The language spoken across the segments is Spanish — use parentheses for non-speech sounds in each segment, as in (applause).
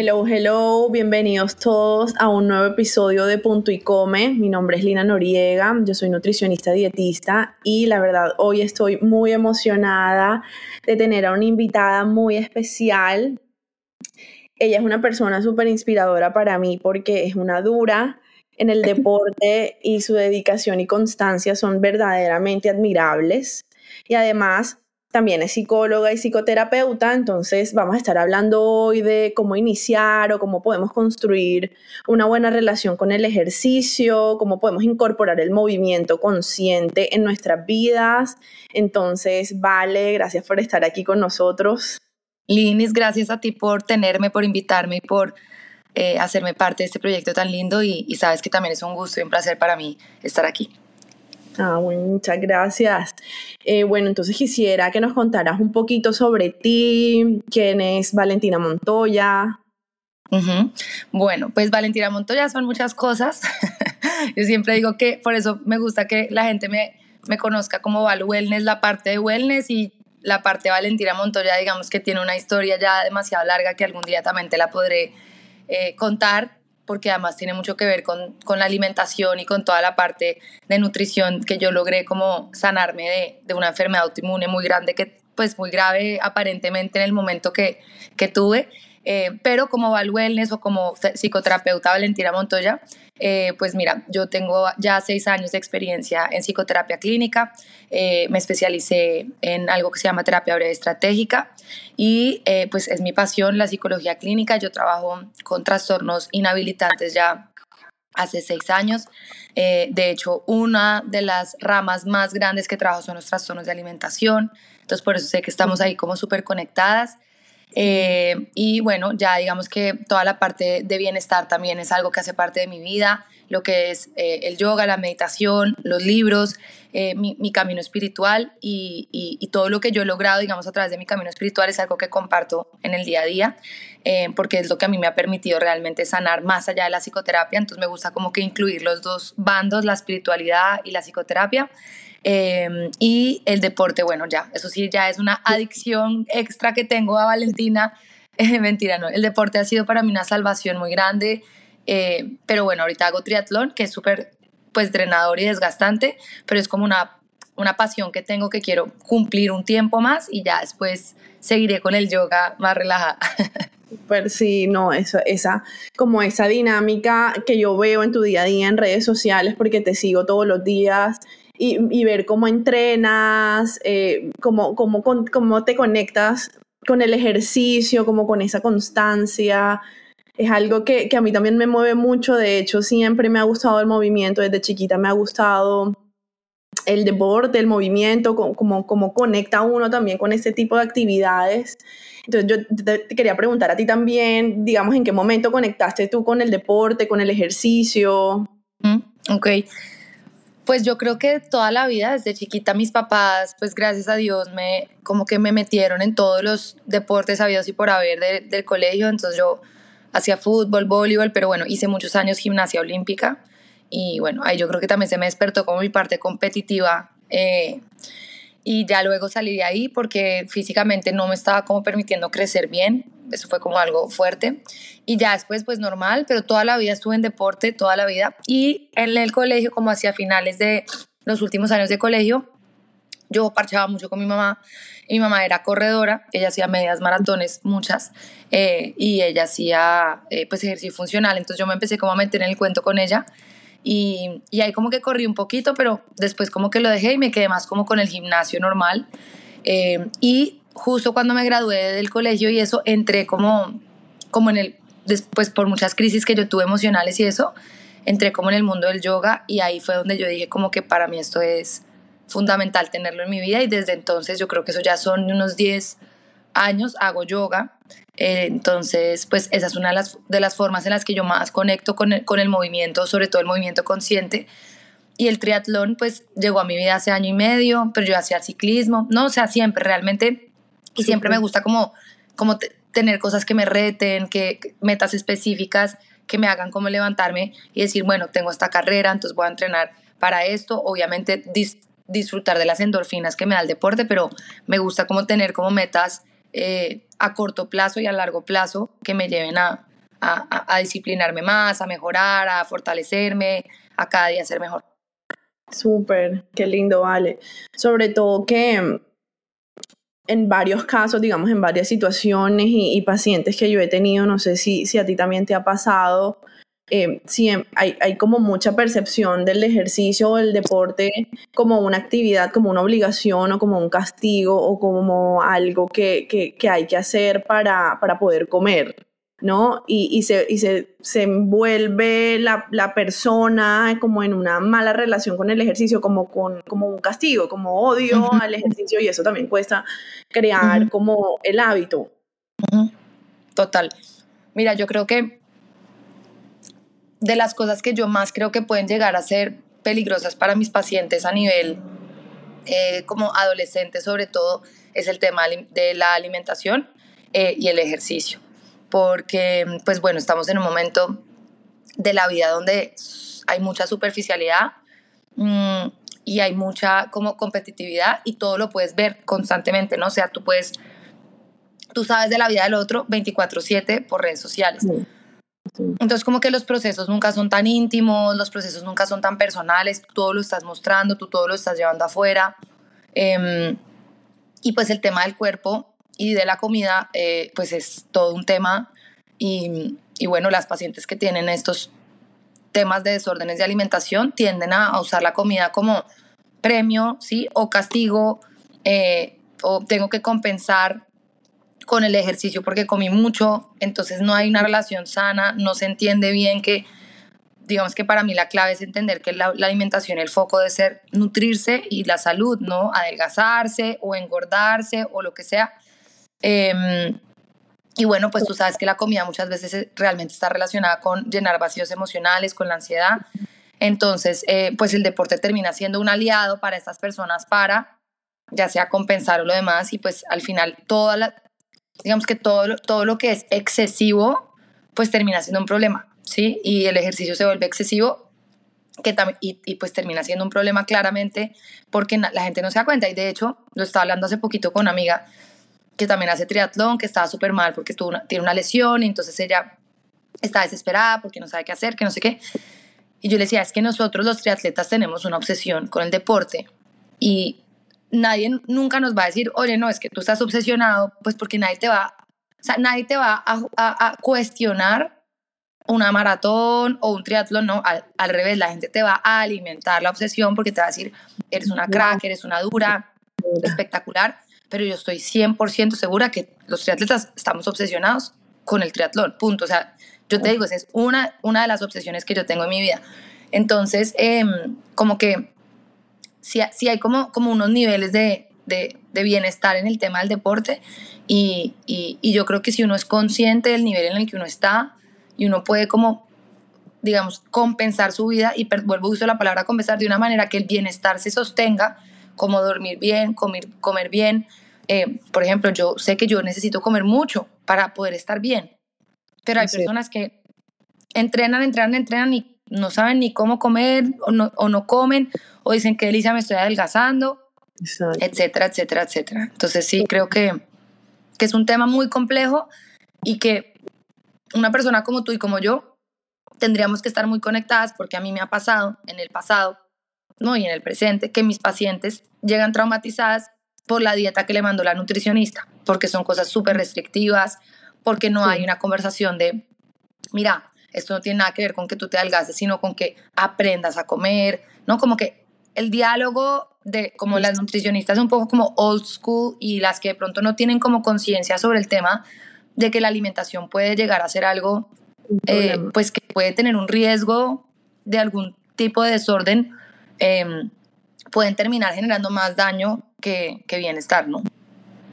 Hello, hello, bienvenidos todos a un nuevo episodio de Punto y Come. Mi nombre es Lina Noriega, yo soy nutricionista dietista y la verdad hoy estoy muy emocionada de tener a una invitada muy especial. Ella es una persona súper inspiradora para mí porque es una dura en el deporte y su dedicación y constancia son verdaderamente admirables. Y además también es psicóloga y psicoterapeuta, entonces vamos a estar hablando hoy de cómo iniciar o cómo podemos construir una buena relación con el ejercicio, cómo podemos incorporar el movimiento consciente en nuestras vidas. Entonces, vale, gracias por estar aquí con nosotros. Linis, gracias a ti por tenerme, por invitarme y por eh, hacerme parte de este proyecto tan lindo y, y sabes que también es un gusto y un placer para mí estar aquí. Ah, bueno, muchas gracias. Eh, bueno, entonces quisiera que nos contaras un poquito sobre ti, quién es Valentina Montoya. Bueno, pues Valentina Montoya son muchas cosas. (laughs) Yo siempre digo que por eso me gusta que la gente me, me conozca como Val Wellness, la parte de Wellness y la parte de Valentina Montoya, digamos que tiene una historia ya demasiado larga que algún día también te la podré eh, contar porque además tiene mucho que ver con, con, la alimentación y con toda la parte de nutrición que yo logré como sanarme de, de, una enfermedad autoinmune muy grande, que pues muy grave aparentemente en el momento que, que tuve. Eh, pero como Val Wellness o como psicoterapeuta Valentina Montoya, eh, pues mira, yo tengo ya seis años de experiencia en psicoterapia clínica, eh, me especialicé en algo que se llama terapia breve estratégica y pues es mi pasión la psicología clínica, yo trabajo con trastornos inhabilitantes ya hace seis años. de hecho, una de las ramas más grandes que trabajo son los trastornos de alimentación. Entonces, por eso sé que estamos ahí como súper conectadas. Eh, y bueno, ya digamos que toda la parte de bienestar también es algo que hace parte de mi vida, lo que es eh, el yoga, la meditación, los libros, eh, mi, camino espiritual y, y, todo lo que yo he logrado, digamos, a través de mi camino espiritual es algo que comparto en el día a día, porque es lo que a mí me ha permitido realmente sanar más allá de la psicoterapia, entonces me gusta como que incluir los dos bandos, la espiritualidad y la psicoterapia. Em, y el deporte, bueno, ya, eso sí, ya es una adicción extra que tengo a Valentina. (laughs) mentira, no, el deporte ha sido para mí una salvación muy grande. Eh, pero bueno, ahorita hago triatlón, que es súper pues drenador y desgastante, pero es como una, una pasión que tengo que quiero cumplir un tiempo más y ya después seguiré con el yoga más relajada. (laughs) Pero sí, no, eso, esa, como esa dinámica que yo veo en tu día a día en redes sociales, porque te sigo todos los días y, ver cómo entrenas, eh, cómo, cómo, cómo te conectas con el ejercicio, como con esa constancia. Es algo que, que, a mí también me mueve mucho. De hecho, siempre me ha gustado el movimiento. Desde chiquita me ha gustado el deporte, el movimiento, como, como, conecta uno también con este tipo de actividades. Entonces yo te, quería preguntar a ti también, digamos, ¿en qué momento conectaste tú con el deporte, con el ejercicio? Mm, ok. Pues yo creo que toda la vida, desde chiquita, mis papás, pues gracias a Dios, me como que me metieron en todos los deportes habidos y por haber del colegio. Entonces yo hacía fútbol, voleibol, pero bueno, hice muchos años gimnasia olímpica. Y bueno, ahí yo creo que también se me despertó como mi parte competitiva. Eh, y ya luego salí de ahí porque físicamente no me estaba como permitiendo crecer bien eso fue como algo fuerte. Y ya después, pues normal, pero toda la vida estuve en deporte, toda la vida. Y en el colegio, como hacia finales de los últimos años de colegio, yo parchaba mucho con mi mamá. Mi mamá era corredora, ella hacía medias maratones, muchas, eh, y ella hacía eh, pues ejercicio funcional. Entonces yo me empecé como a meter en el cuento con ella. Y, y ahí como que corrí un poquito, pero después como que lo dejé y me quedé más como con el gimnasio normal. Eh, y justo cuando me gradué del colegio y eso, entré como, como en el, después por muchas crisis que yo tuve emocionales y eso, entré como en el mundo del yoga y ahí fue donde yo dije como que para mí esto es fundamental tenerlo en mi vida y desde entonces yo creo que eso ya son unos 10 años, hago yoga Eh, entonces, pues esa es una de las, de las formas en las que yo más conecto con el, con el movimiento, sobre todo el movimiento consciente. Y el triatlón, pues llegó a mi vida hace año y medio, pero yo hacía ciclismo, no, o sea, siempre realmente, y siempre me gusta como, como tener cosas que me reten, que metas específicas que me hagan como levantarme y decir, bueno, tengo esta carrera, entonces voy a entrenar para esto, obviamente disfrutar de las endorfinas que me da el deporte, pero me gusta como tener como metas eh, a corto plazo y a largo plazo que me lleven a, a, a, disciplinarme más, a mejorar, a fortalecerme, a cada día ser mejor. Súper, qué lindo, vale. Sobre todo que en varios casos, digamos, en varias situaciones y, pacientes que yo he tenido, no sé si, si a ti también te ha pasado, eh, hay, hay, como mucha percepción del ejercicio o el deporte como una actividad, como una obligación o como un castigo o como algo que, que, que hay que hacer para, para poder comer. ¿no? Y, y, se, y se, se, envuelve la, la, persona como en una mala relación con el ejercicio, como, con, como un castigo, como odio al ejercicio y eso también cuesta crear como el hábito. Total. Mira, yo creo que de las cosas que yo más creo que pueden llegar a ser peligrosas para mis pacientes a nivel eh, como adolescentes sobre todo es el tema de la alimentación eh, y el ejercicio porque, pues bueno, estamos en un momento de la vida donde hay mucha superficialidad mm, y hay mucha como competitividad y todo lo puedes ver constantemente, ¿no? O sea, tú puedes, tú sabes de la vida del otro 24/7 por redes sociales. Entonces como que los procesos nunca son tan íntimos, los procesos nunca son tan personales, tú todo lo estás mostrando, tú todo lo estás llevando afuera. Em, y pues el tema del cuerpo y de la comida, eh, pues es todo un tema. Y, y, bueno, las pacientes que tienen estos temas de desórdenes de alimentación tienden a, usar la comida como premio, ¿sí? O castigo, eh, o tengo que compensar con el ejercicio porque comí mucho, entonces no hay una relación sana, no se entiende bien que, digamos que para mí la clave es entender que la, la alimentación, el foco de ser nutrirse y la salud, ¿no? Adelgazarse o engordarse o lo que sea, Em, y bueno, pues tú sabes que la comida muchas veces eh, realmente está relacionada con llenar vacíos emocionales, con la ansiedad. Entonces, eh, pues el deporte termina siendo un aliado para estas personas para, ya sea compensar o lo demás, y pues al final toda la, digamos que todo, todo lo que es excesivo, pues termina siendo un problema, ¿sí? Y el ejercicio se vuelve excesivo que y, y, pues termina siendo un problema claramente porque la gente no se da cuenta. Y de hecho, lo estaba hablando hace poquito con una amiga que también hace triatlón, que estaba súper mal porque tuvo tiene una lesión y entonces ella está desesperada porque no sabe qué hacer, que no sé qué. Y yo le decía, es que nosotros los triatletas tenemos una obsesión con el deporte y nadie nunca nos va a decir, oye, no, es que tú estás obsesionado, pues porque nadie te va, o sea, nadie te va a, a, cuestionar una maratón o un triatlón, no, al, al, revés, la gente te va a alimentar la obsesión porque te va a decir, eres una crack, eres una dura, espectacular pero yo estoy 100% segura que los triatletas estamos obsesionados con el triatlón, punto. O sea, yo te digo, esa es una, una de las obsesiones que yo tengo en mi vida. Entonces, em, como que sí, sí, hay como, como unos niveles de, de, de bienestar en el tema del deporte y, y, y, yo creo que si uno es consciente del nivel en el que uno está y uno puede como, digamos, compensar su vida y vuelvo a usar la palabra compensar de una manera que el bienestar se sostenga, como dormir bien, comer, comer bien. Eh, por ejemplo, yo sé que yo necesito comer mucho para poder estar bien, pero hay personas que entrenan, entrenan, entrenan y no saben ni cómo comer o no, o no comen o dicen que delicia me estoy adelgazando, etcétera, etcétera, etcétera. Entonces sí, creo que, que es un tema muy complejo y que una persona como tú y como yo tendríamos que estar muy conectadas porque a mí me ha pasado en el pasado ¿no? y en el presente que mis pacientes llegan traumatizadas por la dieta que le mandó la nutricionista, porque son cosas súper restrictivas, porque no hay una conversación de, mira, esto no tiene nada que ver con que tú te adelgaces, sino con que aprendas a comer, ¿no? Como que el diálogo de como las nutricionistas un poco como old school y las que de pronto no tienen como conciencia sobre el tema de que la alimentación puede llegar a ser algo, eh, pues que puede tener un riesgo de algún tipo de desorden Em, pueden terminar generando más daño que, que, bienestar, ¿no?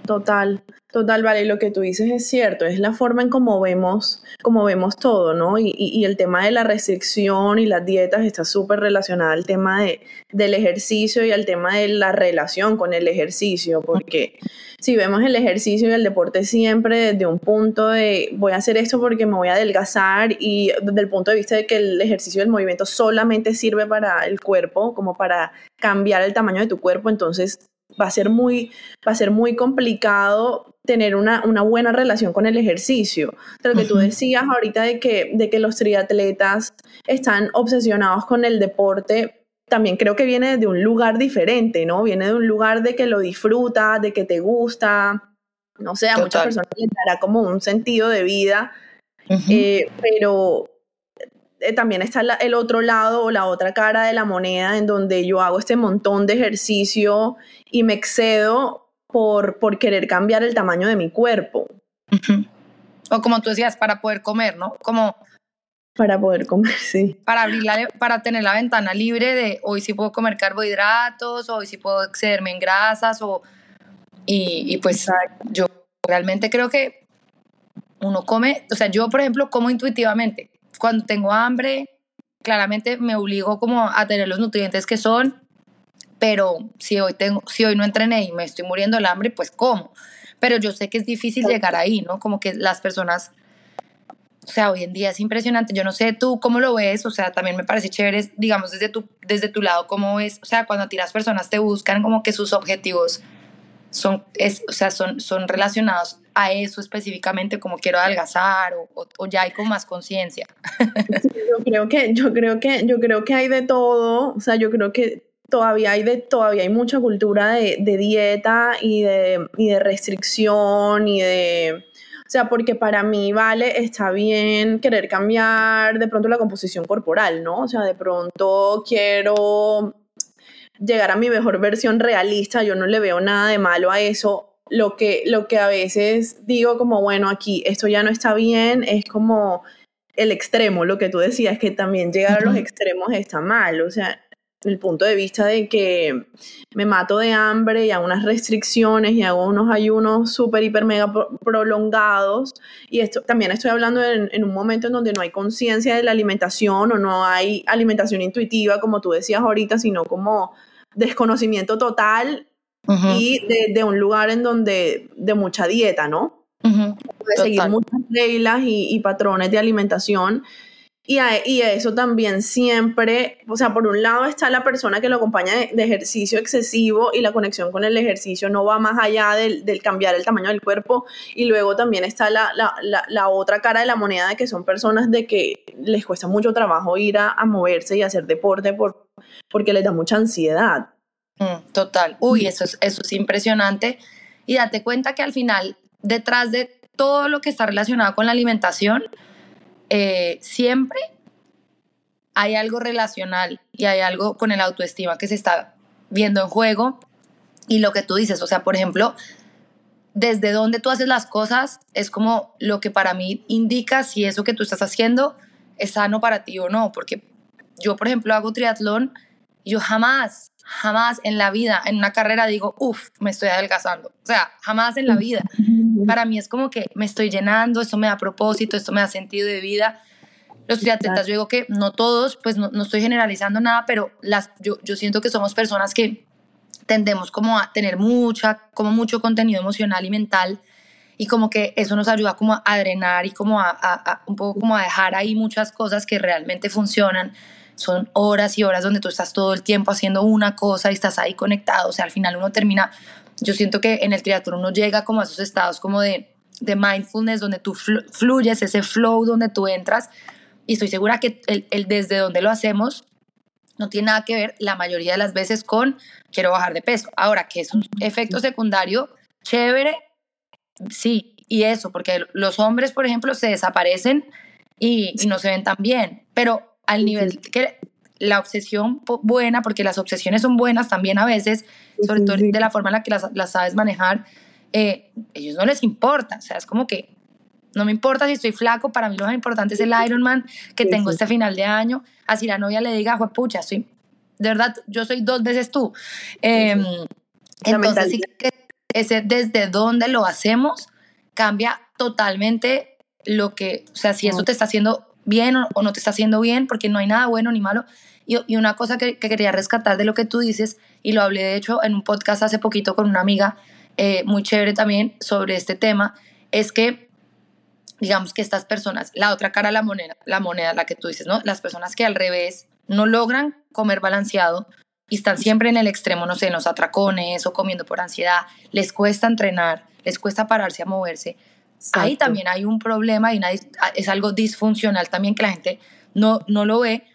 Total, total, vale, lo que tú dices es cierto, es la forma en cómo vemos, cómo vemos todo, ¿no? Y, y, el tema de la restricción y las dietas está súper relacionada al tema de, del ejercicio y al tema de la relación con el ejercicio, porque si vemos el ejercicio y el deporte siempre desde un punto de voy a hacer esto porque me voy a adelgazar y desde el punto de vista de que el ejercicio del movimiento solamente sirve para el cuerpo, como para cambiar el tamaño de tu cuerpo, entonces va a ser muy, va a ser muy complicado tener una, una buena relación con el ejercicio. lo que tú decías ahorita de que, de que los triatletas están obsesionados con el deporte, también creo que viene de un lugar diferente, ¿no? Viene de un lugar de que lo disfrutas, de que te gusta. No sé, a muchas personas les dará como un sentido de vida, eh, pero eh, también está el otro lado o la otra cara de la moneda en donde yo hago este montón de ejercicio y me excedo por, por querer cambiar el tamaño de mi cuerpo. O como tú decías, para poder comer, ¿no? Como... Para poder comer, sí. Para, abrir para tener la ventana libre de hoy sí puedo comer carbohidratos, hoy sí puedo excederme en grasas, o... Y, y pues yo realmente creo que uno come, o sea, yo por ejemplo como intuitivamente, cuando tengo hambre, claramente me obligo como a tener los nutrientes que son, pero si hoy, tengo, si hoy no entrené y me estoy muriendo el hambre, pues como. Pero yo sé que es difícil llegar ahí, ¿no? Como que las personas, o sea, hoy en día es impresionante. Yo no sé tú cómo lo ves, o sea, también me parece chévere, digamos, desde tu, desde tu lado, cómo ves, o sea, cuando tiras personas te buscan como que sus objetivos son, es, o sea, son, son relacionados a eso específicamente, como quiero adelgazar o, ya hay como más conciencia? yo creo que, yo creo que, yo creo que hay de todo, o sea, yo creo que todavía hay de, todavía hay mucha cultura de, de dieta y de, y de restricción y de, o sea, porque para mí, vale, está bien querer cambiar de pronto la composición corporal, ¿no? O sea, de pronto quiero llegar a mi mejor versión realista, yo no le veo nada de malo a eso. Lo que, lo que a veces digo como, bueno, aquí esto ya no está bien, es como el extremo, lo que tú decías, que también llegar a los extremos está mal, o sea, el punto de vista de que me mato de hambre y hago unas restricciones y hago unos ayunos súper, hiper, mega prolongados. Y esto también estoy hablando en, en un momento en donde no hay conciencia de la alimentación o no hay alimentación intuitiva, como tú decías ahorita, sino como desconocimiento total y de, de, un lugar en donde de mucha dieta, ¿no? De seguir muchas reglas y, y, patrones de alimentación. Y, y, eso también siempre, o sea, por un lado está la persona que lo acompaña de, ejercicio excesivo y la conexión con el ejercicio no va más allá del, del cambiar el tamaño del cuerpo. Y luego también está la, la, la, otra cara de la moneda de que son personas de que les cuesta mucho trabajo ir a, a moverse y hacer deporte por, porque les da mucha ansiedad. Mm, total. Uy, eso es, eso es impresionante. Y date cuenta que al final, detrás de todo lo que está relacionado con la alimentación, eh, siempre hay algo relacional y hay algo con el autoestima que se está viendo en juego. Y lo que tú dices, o sea, por ejemplo, desde donde tú haces las cosas es como lo que para mí indica si eso que tú estás haciendo es sano para ti o no. Porque yo, por ejemplo, hago triatlón y yo jamás jamás en la vida, en una carrera, digo, uff, me estoy adelgazando. O sea, jamás en la vida. Para mí es como que me estoy llenando, esto me da propósito, esto me da sentido de vida. Los triatletas, yo digo que no todos, pues no, estoy generalizando nada, pero las, yo, yo siento que somos personas que tendemos como a tener mucha, como mucho contenido emocional y mental y como que eso nos ayuda como a drenar y como a, a un poco como a dejar ahí muchas cosas que realmente funcionan son horas y horas donde tú estás todo el tiempo haciendo una cosa y estás ahí conectado, o sea, al final uno termina, yo siento que en el triatlón uno llega como a esos estados como de, de mindfulness, donde tú fluyes, ese flow donde tú entras, y estoy segura que el, el desde donde lo hacemos no tiene nada que ver la mayoría de las veces con quiero bajar de peso. Ahora, que es un efecto secundario chévere, sí, y eso, porque los hombres, por ejemplo, se desaparecen y, y no se ven tan bien, pero al nivel que la obsesión buena, porque las obsesiones son buenas también a veces, sobre todo de la forma en la que las, las sabes manejar, eh, ellos no les importa, o sea, es como que no me importa si estoy flaco, para mí lo más importante es el Ironman que tengo este final de año, así la novia le diga, pucha, soy, de verdad, yo soy dos veces tú. Eh, entonces sí que ese desde dónde lo hacemos cambia totalmente lo que, o sea, si eso te está haciendo bien o, no te está haciendo bien, porque no hay nada bueno ni malo. Y, una cosa que, quería rescatar de lo que tú dices, y lo hablé de hecho en un podcast hace poquito con una amiga eh, muy chévere también sobre este tema, es que digamos que estas personas, la otra cara de la moneda, la moneda, la que tú dices, ¿no? Las personas que al revés no logran comer balanceado y están siempre en el extremo, no sé, en los atracones o comiendo por ansiedad, les cuesta entrenar, les cuesta pararse a moverse. Ahí también hay un problema y es algo disfuncional también que la gente no, no lo ve,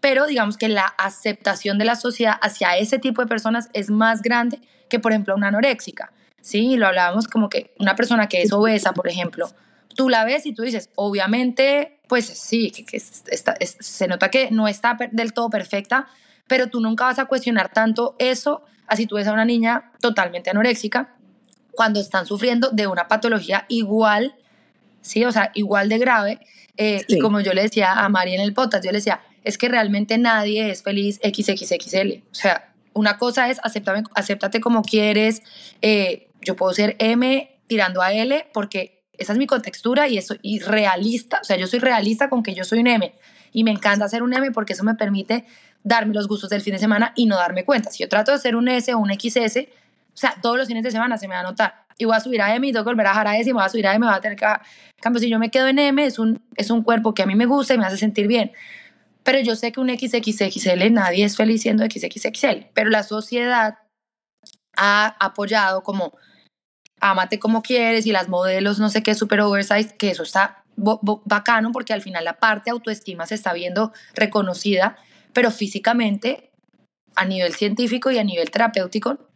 pero digamos que la aceptación de la sociedad hacia ese tipo de personas es más grande que, por ejemplo, una anoréxica. Sí, lo hablábamos como que una persona que es obesa, por ejemplo, tú la ves y tú dices, obviamente, pues sí, que, se nota que no está del todo perfecta, pero tú nunca vas a cuestionar tanto eso así tú ves a una niña totalmente anoréxica cuando están sufriendo de una patología igual, sí, o sea, igual de grave. Eh, y como yo le decía a María en el podcast, yo le decía, es que realmente nadie es feliz XXXL. O sea, una cosa es acéptame, acéptate como quieres, eh, yo puedo ser M tirando a L porque esa es mi contextura y eso y realista, o sea, yo soy realista con que yo soy un M y me encanta hacer un M porque eso me permite darme los gustos del fin de semana y no darme cuenta. Si yo trato de hacer un S o un XS, o sea, todos los fines de semana se me va a notar. Y voy a subir a M y tengo que volver a bajar a S y voy a subir a M, me voy a tener que... En cambio, si yo me quedo en M, es un, es un cuerpo que a mí me gusta y me hace sentir bien. Pero yo sé que un XXXL, nadie es feliz siendo XXXL, pero la sociedad ha apoyado como ámate como quieres y las modelos no sé qué super oversized, que eso está bacano porque al final la parte autoestima se está viendo reconocida, pero físicamente a nivel científico y a nivel terapéutico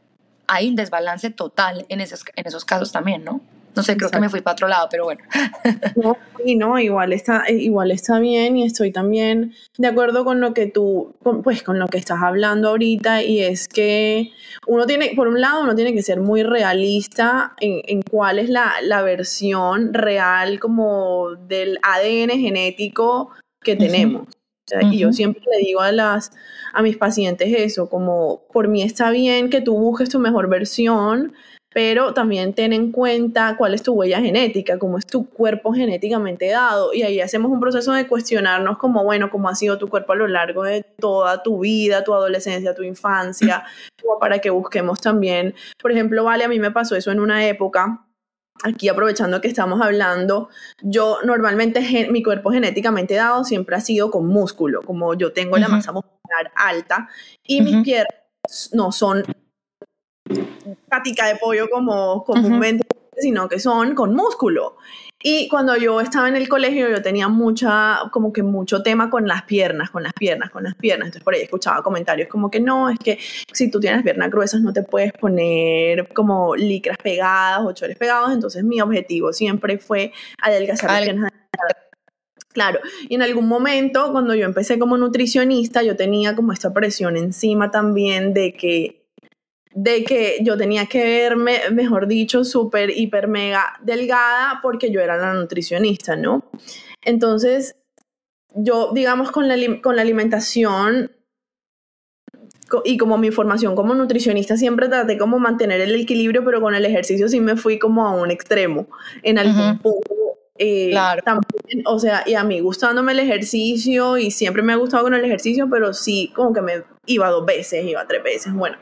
hay un desbalance total en esos, en esos casos también, ¿no? No sé, creo que me fui para otro lado, pero bueno. (laughs) No, y no, igual está, igual está bien y estoy también de acuerdo con lo que tú, pues con lo que estás hablando ahorita y es que uno tiene, por un lado, uno tiene que ser muy realista en, en cuál es la, la, versión real como del ADN genético que tenemos. Y yo siempre le digo a, las, a mis pacientes eso, como por mí está bien que tú busques tu mejor versión, pero también ten en cuenta cuál es tu huella genética, cómo es tu cuerpo genéticamente dado. Y ahí hacemos un proceso de cuestionarnos como, bueno, cómo ha sido tu cuerpo a lo largo de toda tu vida, tu adolescencia, tu infancia, como para que busquemos también, por ejemplo, vale, a mí me pasó eso en una época. Aquí aprovechando que estamos hablando, yo normalmente mi cuerpo genéticamente dado siempre ha sido con músculo, como yo tengo la masa muscular alta y mis piernas no son patica de pollo como comúnmente, sino que son con músculo. Y cuando yo estaba en el colegio, yo tenía mucha, como que mucho tema con las piernas, con las piernas, con las piernas. Entonces por ahí escuchaba comentarios como que no, es que si tú tienes piernas gruesas no te puedes poner como licras pegadas o chores pegados. Entonces mi objetivo siempre fue adelgazar las piernas. Claro, y en algún momento cuando yo empecé como nutricionista, yo tenía como esta presión encima también de que de que yo tenía que verme, mejor dicho, súper, hiper, mega delgada porque yo era la nutricionista, ¿no? Entonces, yo, digamos, con la, con la alimentación y como mi formación como nutricionista siempre traté como mantener el equilibrio, pero con el ejercicio sí me fui como a un extremo en algún punto. Eh, claro. También, o sea, y a mí gustándome el ejercicio y siempre me ha gustado con el ejercicio, pero sí como que me iba dos veces, iba tres veces, bueno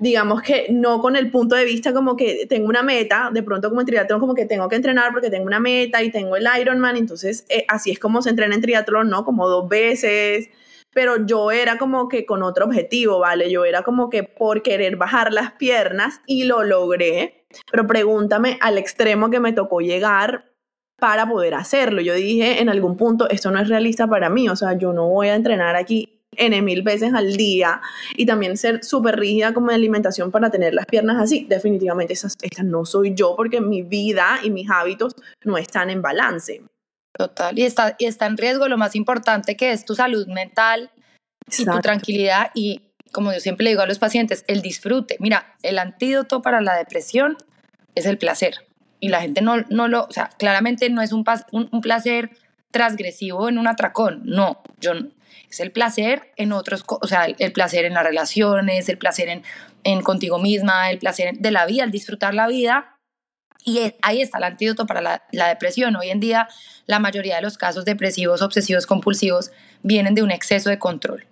digamos que no con el punto de vista como que tengo una meta, de pronto como en triatlón como que tengo que entrenar porque tengo una meta y tengo el Ironman, entonces eh, así es como se entrena en triatlón, ¿no? Como dos veces, pero yo era como que con otro objetivo, ¿vale? Yo era como que por querer bajar las piernas y lo logré, pero pregúntame al extremo que me tocó llegar para poder hacerlo. Yo dije en algún punto, esto no es realista para mí, o sea, yo no voy a entrenar aquí N mil veces al día y también ser súper rígida como de alimentación para tener las piernas así. Definitivamente esa, esta no soy yo porque mi vida y mis hábitos no están en balance. Total, y está, y está en riesgo lo más importante que es tu salud mental y tu tranquilidad y como yo siempre le digo a los pacientes, el disfrute. Mira, el antídoto para la depresión es el placer. Y la gente no, no lo, o sea, claramente no es un, un, un placer transgresivo en un atracón. No, yo es el placer en otros, o sea, el placer en las relaciones, el placer en en contigo misma, el placer de la vida, el disfrutar la vida. Y ahí está el antídoto para la, depresión. Hoy en día la mayoría de los casos depresivos, obsesivos, compulsivos vienen de un exceso de control,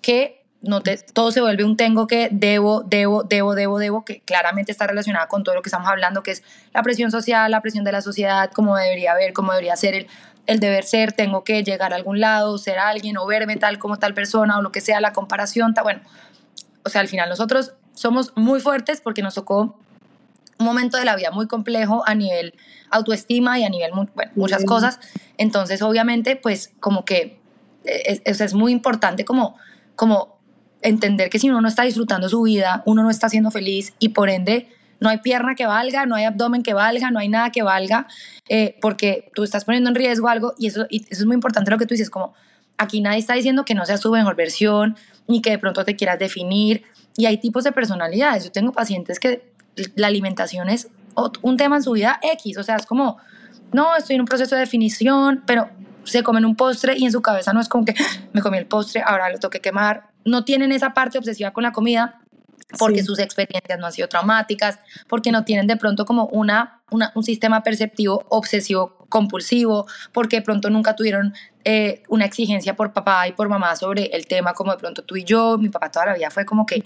que no todo se vuelve un tengo que, debo, debo, debo, debo, debo, que claramente está relacionada con todo lo que estamos hablando, que es la presión social, la presión de la sociedad, cómo debería haber, cómo debería ser el, el deber ser, tengo que llegar a algún lado, ser alguien o verme tal como tal persona o lo que sea, la comparación, bueno, o sea, al final nosotros somos muy fuertes porque nos tocó un momento de la vida muy complejo a nivel autoestima y a nivel, bueno, muchas cosas. Entonces, obviamente, pues como que eh, es, es, muy importante como, como entender que si uno no está disfrutando su vida, uno no está siendo feliz y por ende no hay pierna que valga, no hay abdomen que valga, no hay nada que valga, eh, porque tú estás poniendo en riesgo algo y eso, es muy importante lo que tú dices, como aquí nadie está diciendo que no seas tu mejor versión, ni que de pronto te quieras definir, y hay tipos de personalidades. Yo tengo pacientes que la alimentación es un tema en su vida X, o sea, es como, no, estoy en un proceso de definición, pero se comen un postre y en su cabeza no es como que me comí el postre, ahora lo toque quemar. No tienen esa parte obsesiva con la comida porque sus experiencias no han sido traumáticas, porque no tienen de pronto como una, un sistema perceptivo obsesivo compulsivo, porque de pronto nunca tuvieron eh, una exigencia por papá y por mamá sobre el tema como de pronto tú y yo, mi papá toda la vida fue como que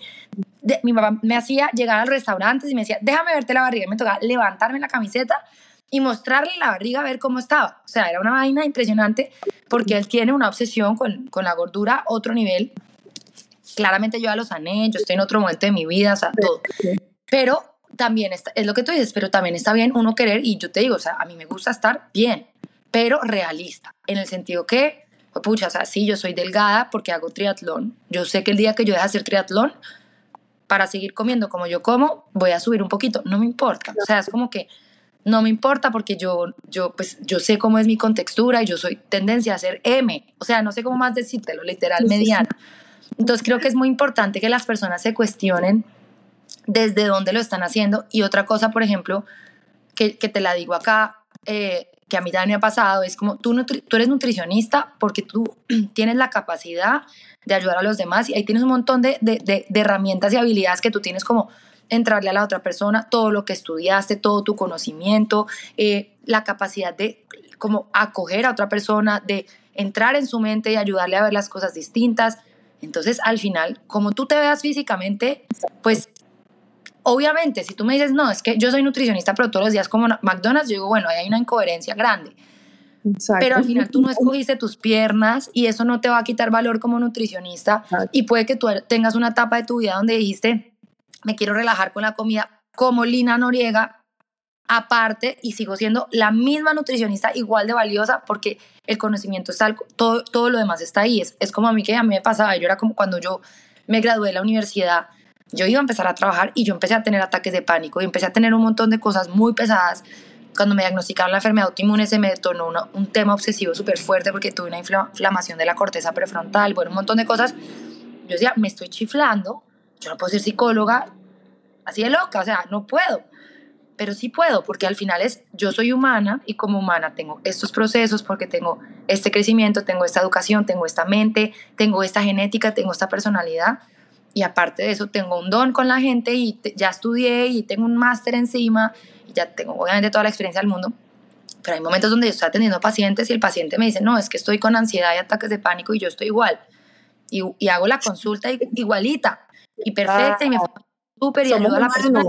mi papá me hacía llegar al restaurante y me decía, déjame verte la barriga, y me tocaba levantarme la camiseta y mostrarle la barriga a ver cómo estaba. O sea, era una vaina impresionante porque él tiene una obsesión con, con la gordura, otro nivel. Claramente yo ya lo sané, yo estoy en otro momento de mi vida, o sea, todo. Pero también está, es lo que tú dices, pero también está bien uno querer, y yo te digo, o sea, a mí me gusta estar bien, pero realista, en el sentido que, pues, pucha, o sea, sí, yo soy delgada porque hago triatlón. Yo sé que el día que yo deje de hacer triatlón, para seguir comiendo como yo como, voy a subir un poquito, no me importa. O sea, es como que no me importa porque yo, yo, pues, yo sé cómo es mi contextura y yo soy tendencia a ser M. O sea, no sé cómo más decírtelo, literal, mediana. Entonces creo que es muy importante que las personas se cuestionen desde dónde lo están haciendo. Y otra cosa, por ejemplo, que, que te la digo acá, eh, que a mí también me ha pasado, es como tú, tú eres nutricionista porque tú (clears throat) tienes la capacidad de ayudar a los demás y ahí tienes un montón de, de, de, herramientas y habilidades que tú tienes como entrarle a la otra persona, todo lo que estudiaste, todo tu conocimiento, eh, la capacidad de como acoger a otra persona, de entrar en su mente y ayudarle a ver las cosas distintas. Entonces, al final, como tú te veas físicamente, pues obviamente, si tú me dices, no, es que yo soy nutricionista, pero todos los días como McDonald's, yo digo, bueno, ahí hay una incoherencia grande. Pero al final tú no escogiste tus piernas y eso no te va a quitar valor como nutricionista. Y puede que tú tengas una etapa de tu vida donde dijiste, me quiero relajar con la comida, como Lina Noriega, aparte, y sigo siendo la misma nutricionista igual de valiosa porque el conocimiento está, todo, todo lo demás está ahí. Es, es como a mí que a mí me pasaba, yo era como cuando yo me gradué de la universidad, yo iba a empezar a trabajar y yo empecé a tener ataques de pánico y empecé a tener un montón de cosas muy pesadas. Cuando me diagnosticaron la enfermedad autoinmune se me detonó un tema obsesivo súper fuerte porque tuve una inflamación de la corteza prefrontal, bueno, un montón de cosas. Yo decía, me estoy chiflando, yo no puedo ser psicóloga así de loca, o sea, no puedo. Pero sí puedo, porque al final es, yo soy humana y como humana tengo estos procesos porque tengo este crecimiento, tengo esta educación, tengo esta mente, tengo esta genética, tengo esta personalidad y aparte de eso tengo un don con la gente y ya estudié y tengo un máster encima y ya tengo obviamente toda la experiencia del mundo. Pero hay momentos donde yo estoy atendiendo pacientes y el paciente me dice, no, es que estoy con ansiedad y ataques de pánico y yo estoy igual. Y, y hago la consulta igualita y perfecta y me súper y ayudo a la persona.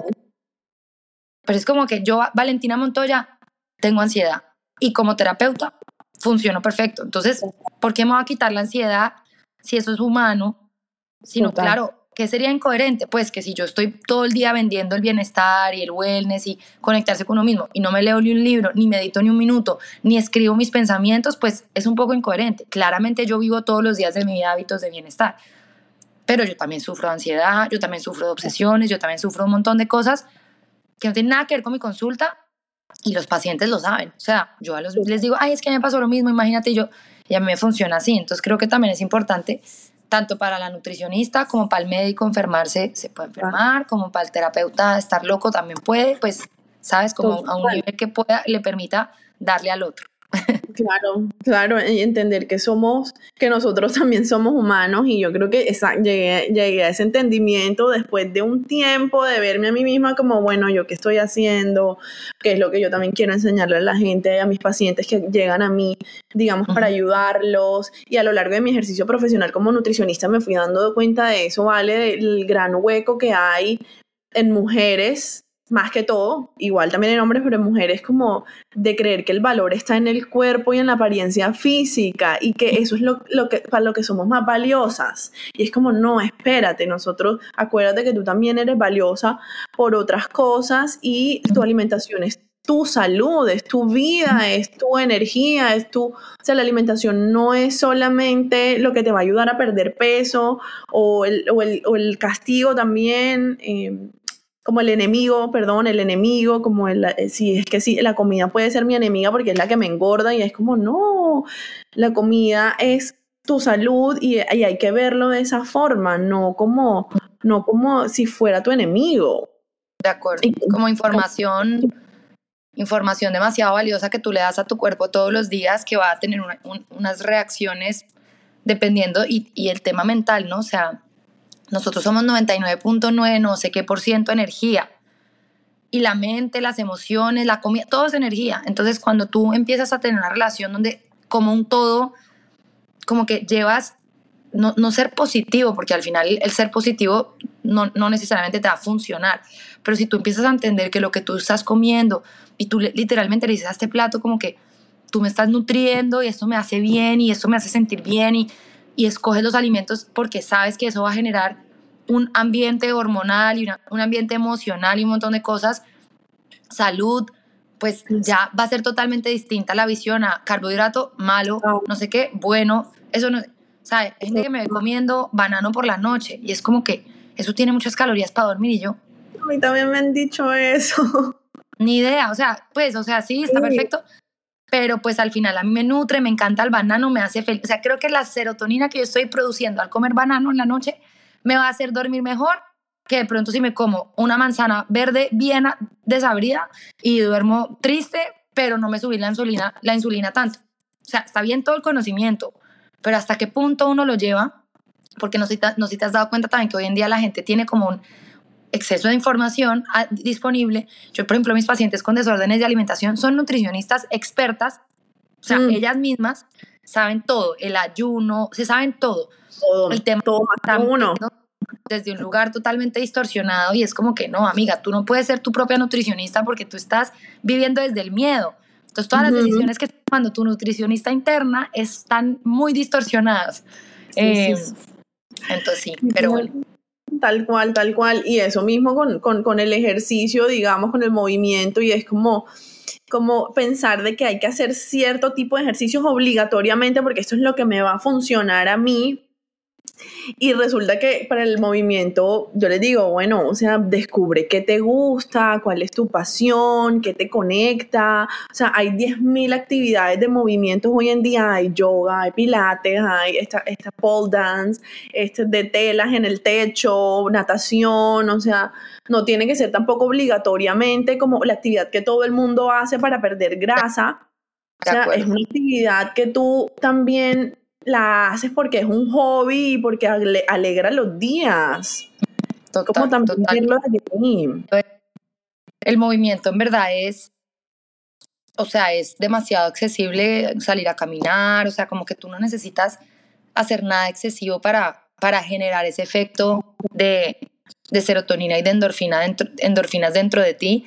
Pero es como que yo, Valentina Montoya, tengo ansiedad y como terapeuta funciono perfecto. Entonces, ¿por qué me voy a quitar la ansiedad si eso es humano Sino, claro, ¿qué sería incoherente? Pues que si yo estoy todo el día vendiendo el bienestar y el wellness y conectarse con uno mismo y no me leo ni un libro, ni medito ni un minuto, ni escribo mis pensamientos, pues es un poco incoherente. Claramente yo vivo todos los días de mi vida hábitos de bienestar, pero yo también sufro de ansiedad, yo también sufro de obsesiones, yo también sufro un montón de cosas que no tienen nada que ver con mi consulta y los pacientes lo saben. O sea, yo a los, les digo, ay, es que a mí me pasó lo mismo, imagínate, yo, y a mí me funciona así. Entonces creo que también es importante tanto para la nutricionista como para el médico enfermarse se puede enfermar, como para el terapeuta estar loco también puede, pues, sabes, como a un nivel que pueda le permita darle al otro. (laughs) Claro, claro, y entender que somos, que nosotros (laughs) también somos humanos y yo creo que esa, llegué, llegué, a ese entendimiento después de un tiempo de verme a mí misma como, bueno, yo qué estoy haciendo, qué es lo que yo también quiero enseñarle a la gente, a mis pacientes que llegan a mí, digamos, para ayudarlos y a lo largo de mi ejercicio profesional como nutricionista me fui dando cuenta de eso, ¿vale? Del gran hueco que hay en mujeres más que todo, igual también en hombres, pero en mujeres como de creer que el valor está en el cuerpo y en la apariencia física y que eso es lo, que, para lo que somos más valiosas. Y es como, no, espérate, nosotros, acuérdate que tú también eres valiosa por otras cosas y tu alimentación es tu salud, es tu vida, es tu energía, es tu... O sea, la alimentación no es solamente lo que te va a ayudar a perder peso o el, o el, o el castigo también. Eh, como el enemigo, perdón, el enemigo, como el, eh, si es que sí, la comida puede ser mi enemiga porque es la que me engorda y es como, no, la comida es tu salud y, hay que verlo de esa forma, no como, no como si fuera tu enemigo. De acuerdo, como información, información demasiado valiosa que tú le das a tu cuerpo todos los días que va a tener unas reacciones dependiendo y, y el tema mental, ¿no? O sea, nosotros somos 99.9 no sé qué por ciento energía. Y la mente, las emociones, la comida, todo es energía. Entonces, cuando tú empiezas a tener una relación donde como un todo, como que llevas, no, no ser positivo, porque al final el ser positivo no, no, necesariamente te va a funcionar, pero si tú empiezas a entender que lo que tú estás comiendo y tú literalmente le dices a este plato como que tú me estás nutriendo y esto me hace bien y esto me hace sentir bien y y escoges los alimentos porque sabes que eso va a generar un ambiente hormonal y un ambiente emocional y un montón de cosas, salud, pues ya va a ser totalmente distinta la visión a carbohidrato malo, no sé qué, bueno, eso no, ¿sabes? Hay gente que me ve comiendo banano por la noche y es como que eso tiene muchas calorías para dormir y yo. A mí también me han dicho eso. Ni idea, o sea, pues, o sea, sí, está perfecto, pero pues al final a mí me nutre, me encanta el banano, me hace feliz. O sea, creo que la serotonina que yo estoy produciendo al comer banano en la noche me va a hacer dormir mejor que de pronto si me como una manzana verde bien desabrida y duermo triste, pero no me subí la insulina, la insulina tanto. O sea, está bien todo el conocimiento, pero hasta qué punto uno lo lleva, porque no sé, si te has dado cuenta también que hoy en día la gente tiene como un exceso de información disponible. Yo, por ejemplo, mis pacientes con desórdenes de alimentación son nutricionistas expertas, o sea, mm. ellas mismas saben todo, el ayuno, se saben todo. Todo, el tema todo uno. Desde un lugar totalmente distorsionado y es como que no, amiga, tú no puedes ser tu propia nutricionista porque tú estás viviendo desde el miedo. Entonces, todas las decisiones que estás tomando tu nutricionista interna están muy distorsionadas. Eh, entonces, sí, pero bueno. Tal cual, tal cual. Y eso mismo con, con, con, el ejercicio, digamos, con el movimiento, y es como, como pensar de que hay que hacer cierto tipo de ejercicios obligatoriamente porque esto es lo que me va a funcionar a mí y resulta que para el movimiento, yo les digo, bueno, o sea, descubre qué te gusta, cuál es tu pasión, qué te conecta. O sea, hay 10.000 actividades de movimientos hoy en día. Hay yoga, hay pilates, hay esta, esta pole dance, este de telas en el techo, natación. O sea, no tiene que ser tampoco obligatoriamente como la actividad que todo el mundo hace para perder grasa. O sea, es una actividad que tú también la haces porque es un hobby y porque alegra los días. Como también El movimiento en verdad es, o sea, es demasiado accesible salir a caminar, o sea, como que tú no necesitas hacer nada excesivo para, para generar ese efecto de, de serotonina y de endorfina dentro, endorfinas dentro de ti.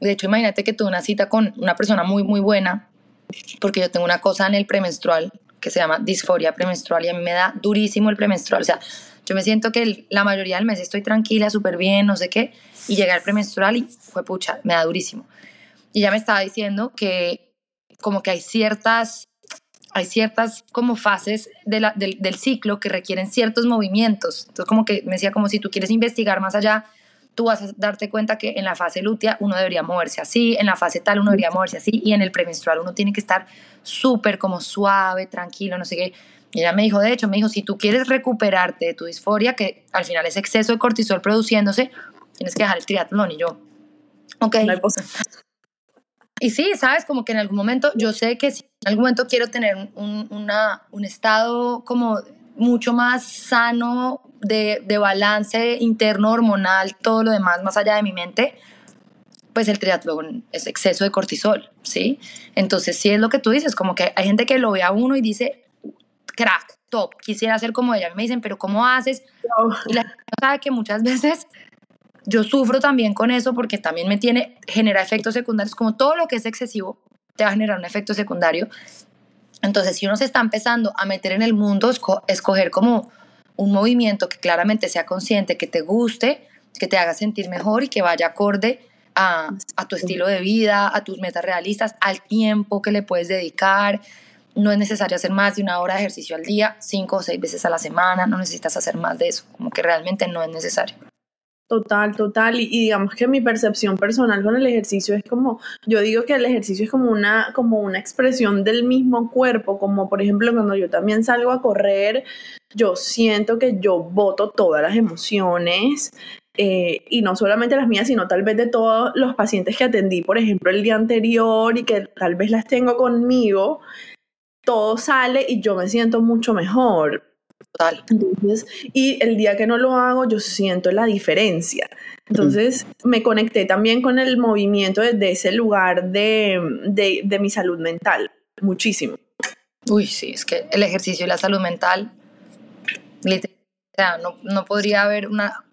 De hecho, imagínate que tuve una cita con una persona muy, muy buena, porque yo tengo una cosa en el premenstrual que se llama disforia premenstrual y a mí me da durísimo el premenstrual. O sea, yo me siento que la mayoría del mes estoy tranquila, súper bien, no sé qué, y llega el premenstrual y fue pucha, me da durísimo. Y ya me estaba diciendo que como que hay ciertas, hay ciertas como fases del, del ciclo que requieren ciertos movimientos. Entonces como que me decía como si tú quieres investigar más allá, tú vas a darte cuenta que en la fase lútea uno debería moverse así, en la fase tal uno debería moverse así, y en el premenstrual uno tiene que estar súper como suave, tranquilo, no sé qué. Y ella me dijo, de hecho, me dijo, si tú quieres recuperarte de tu disforia, que al final es exceso de cortisol produciéndose, tienes que dejar el triatlón. Y yo, ok. y sí, sabes, como que en algún momento, yo sé que si en algún momento quiero tener un, una, un estado como mucho más sano de, de, balance interno, hormonal, todo lo demás más allá de mi mente, pues el triatlón es exceso de cortisol, ¿sí? Entonces, sí es lo que tú dices, como que hay gente que lo ve a uno y dice, crack, top, quisiera ser como ella. Me dicen, pero ¿cómo haces? Y la gente sabe que muchas veces yo sufro también con eso porque también me tiene, genera efectos secundarios, como todo lo que es excesivo te va a generar un efecto secundario. Entonces, si uno se está empezando a meter en el mundo, escoger como un movimiento que claramente sea consciente, que te guste, que te haga sentir mejor y que vaya acorde a, a tu estilo de vida, a tus metas realistas, al tiempo que le puedes dedicar. No es necesario hacer más de una hora de ejercicio al día, cinco o seis veces a la semana, no necesitas hacer más de eso, como que realmente no es necesario. Total, total. Y, digamos que mi percepción personal con el ejercicio es como, yo digo que el ejercicio es como una, como una expresión del mismo cuerpo, como por ejemplo cuando yo también salgo a correr, yo siento que yo voto todas las emociones. Eh, y no solamente las mías, sino tal vez de todos los pacientes que atendí, por ejemplo, el día anterior y que tal vez las tengo conmigo, todo sale y yo me siento mucho mejor Total. Entonces, y el día que no lo hago, yo siento la diferencia. Entonces, me conecté también con el movimiento desde ese lugar de, de, de, mi salud mental, muchísimo. Uy, sí, es que el ejercicio y la salud mental, o sea, no, no podría haber una,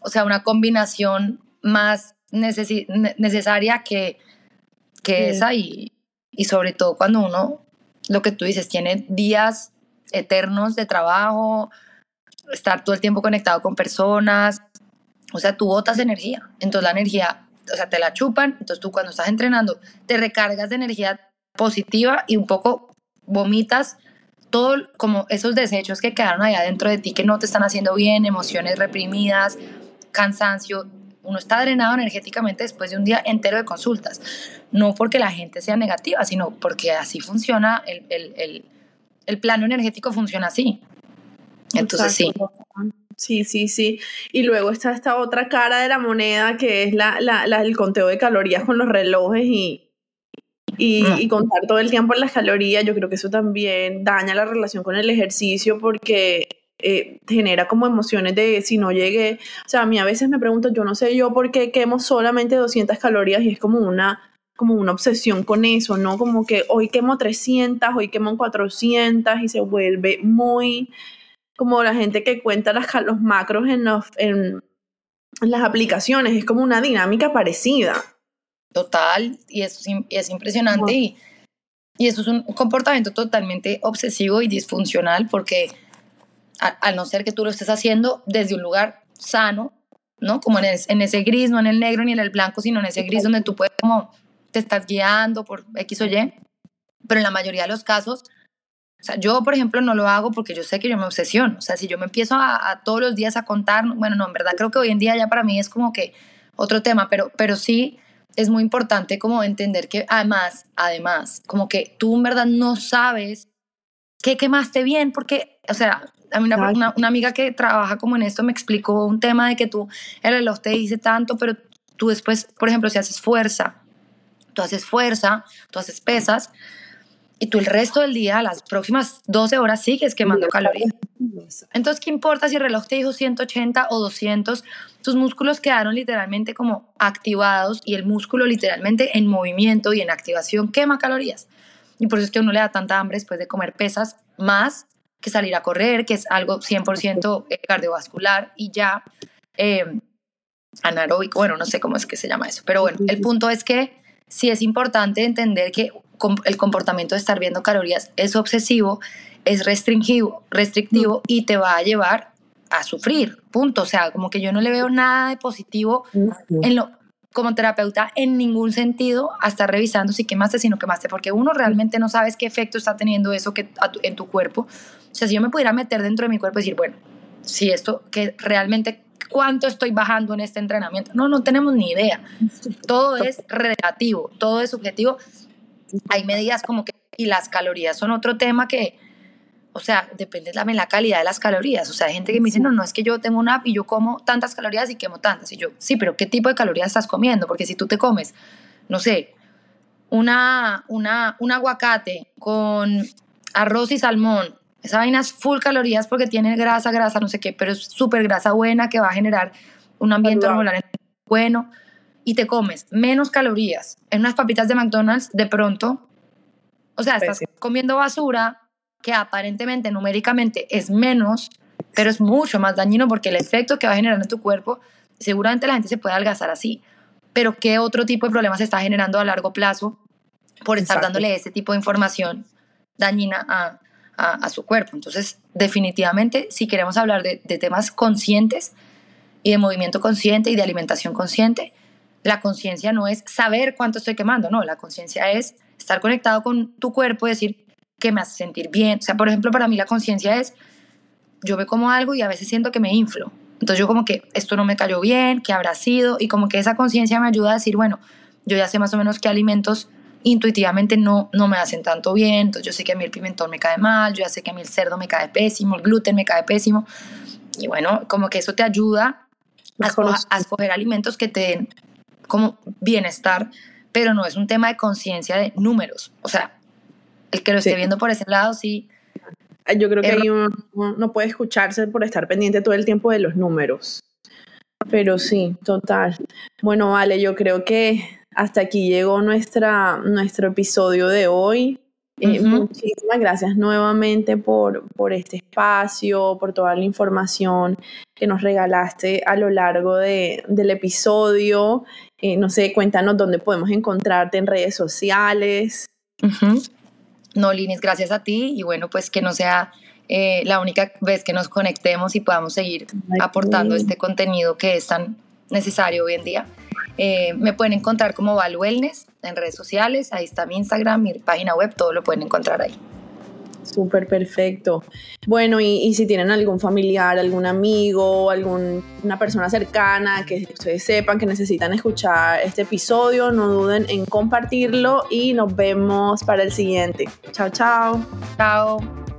o sea, una combinación más necesaria que, que esa y, y sobre todo cuando uno, lo que tú dices, tiene días eternos de trabajo, estar todo el tiempo conectado con personas, o sea, tú botas energía, entonces la energía, o sea, te la chupan, entonces tú cuando estás entrenando te recargas de energía positiva y un poco vomitas todo como esos desechos que quedaron allá dentro de ti que no te están haciendo bien, emociones reprimidas, cansancio, uno está drenado energéticamente después de un día entero de consultas, no porque la gente sea negativa, sino porque así funciona el, el, el el plano energético funciona así. Entonces sí. Sí, sí, sí. Y luego está esta otra cara de la moneda que es la, la, el conteo de calorías con los relojes y, y, y, contar todo el tiempo las calorías. Yo creo que eso también daña la relación con el ejercicio porque eh, genera como emociones de si no llegué. O sea, a mí a veces me pregunto, yo no sé yo por qué quemo solamente 200 calorías y es como una como una obsesión con eso, ¿no? Como que hoy quemo 300, hoy quemo 400 y se vuelve muy como la gente que cuenta las, los macros en, en, las aplicaciones, es como una dinámica parecida. Total, y eso es, impresionante y, y, eso es un comportamiento totalmente obsesivo y disfuncional porque al no ser que tú lo estés haciendo desde un lugar sano, ¿no? Como en, en ese gris, no en el negro ni en el blanco, sino en ese gris donde tú puedes como te estás guiando por X o Y, pero en la mayoría de los casos, o sea, yo, por ejemplo, no lo hago porque yo sé que yo me obsesiono. O sea, si yo me empiezo a, todos los días a contar, bueno, no, en verdad creo que hoy en día ya para mí es como que otro tema, pero, pero sí es muy importante como entender que además, además, como que tú en verdad no sabes qué quemaste bien, porque, o sea, a mí una, una, una, amiga que trabaja como en esto me explicó un tema de que tú, el reloj te dice tanto, pero tú después, por ejemplo, si haces fuerza, tú haces fuerza, tú haces pesas y tú el resto del día, las próximas 12 horas, sigues quemando calorías. Entonces, ¿qué importa si el reloj te dijo 180 o 200? Tus músculos quedaron literalmente como activados y el músculo literalmente en movimiento y en activación quema calorías. Y por eso es que a uno le da tanta hambre después de comer pesas más que salir a correr, que es algo 100% cardiovascular y ya eh, anaeróbico, bueno, no sé cómo es que se llama eso, pero bueno, el punto es que sí es importante entender que el comportamiento de estar viendo calorías es obsesivo, es restringivo, restrictivo mm. y te va a llevar a sufrir, punto. O sea, como que yo no le veo nada de positivo en lo, como terapeuta en ningún sentido a estar revisando si quemaste, si no quemaste, porque uno realmente no sabes qué efecto está teniendo eso que, en tu cuerpo. O sea, si yo me pudiera meter dentro de mi cuerpo y decir, bueno, si esto que realmente cuánto estoy bajando en este entrenamiento. No, no tenemos ni idea. Todo es relativo, todo es subjetivo. Hay medidas como que, y las calorías son otro tema que, o sea, depende de la calidad de las calorías. O sea, hay gente que me dice, no, no, es que yo tengo una app y yo como tantas calorías y quemo tantas. Y yo, sí, pero ¿qué tipo de calorías estás comiendo? Porque si tú te comes, no sé, una, una, un aguacate con arroz y salmón, esa vaina es full calorías porque tiene grasa, grasa, no sé qué, pero es súper grasa buena que va a generar un ambiente hormonal bueno y te comes menos calorías en unas papitas de McDonald's, de pronto, o sea, estás comiendo basura que aparentemente numéricamente es menos, pero es mucho más dañino porque el efecto que va a generar en tu cuerpo, seguramente la gente se puede adelgazar así, pero ¿qué otro tipo de problemas se está generando a largo plazo por estar dándole ese tipo de información dañina a, a, su cuerpo? Entonces, definitivamente, si queremos hablar de, temas conscientes y de movimiento consciente y de alimentación consciente, la conciencia no es saber cuánto estoy quemando, no, la conciencia es estar conectado con tu cuerpo y decir que me hace sentir bien. O sea, por ejemplo, para mí la conciencia es, yo me como algo y a veces siento que me inflo. Entonces yo como que esto no me cayó bien, que habrá sido, y como que esa conciencia me ayuda a decir, bueno, yo ya sé más o menos qué alimentos intuitivamente no, no me hacen tanto bien, entonces yo sé que a mí el pimentón me cae mal, yo ya sé que a mí el cerdo me cae pésimo, el gluten me cae pésimo, y bueno, como que eso te ayuda a, escoger alimentos que te den como bienestar, pero no es un tema de conciencia de números. O sea, el que lo esté viendo por ese lado, sí. Yo creo que ahí uno, no puede escucharse por estar pendiente todo el tiempo de los números. Pero sí, total. Bueno, vale, yo creo que hasta aquí llegó nuestra, nuestro episodio de hoy. Eh, muchísimas gracias nuevamente por, por este espacio, por toda la información que nos regalaste a lo largo de, del episodio. Eh, no sé, cuéntanos dónde podemos encontrarte en redes sociales. No, Linis, gracias a ti y bueno, pues que no sea eh, la única vez que nos conectemos y podamos seguir aportando este contenido que es tan necesario hoy en día. Eh, me pueden encontrar como Val Wellness en redes sociales, ahí está mi Instagram, mi página web, todo lo pueden encontrar ahí. Súper perfecto. Bueno, y, si tienen algún familiar, algún amigo, alguna persona cercana que ustedes sepan que necesitan escuchar este episodio, no duden en compartirlo y nos vemos para el siguiente. Chao, chao. Chao.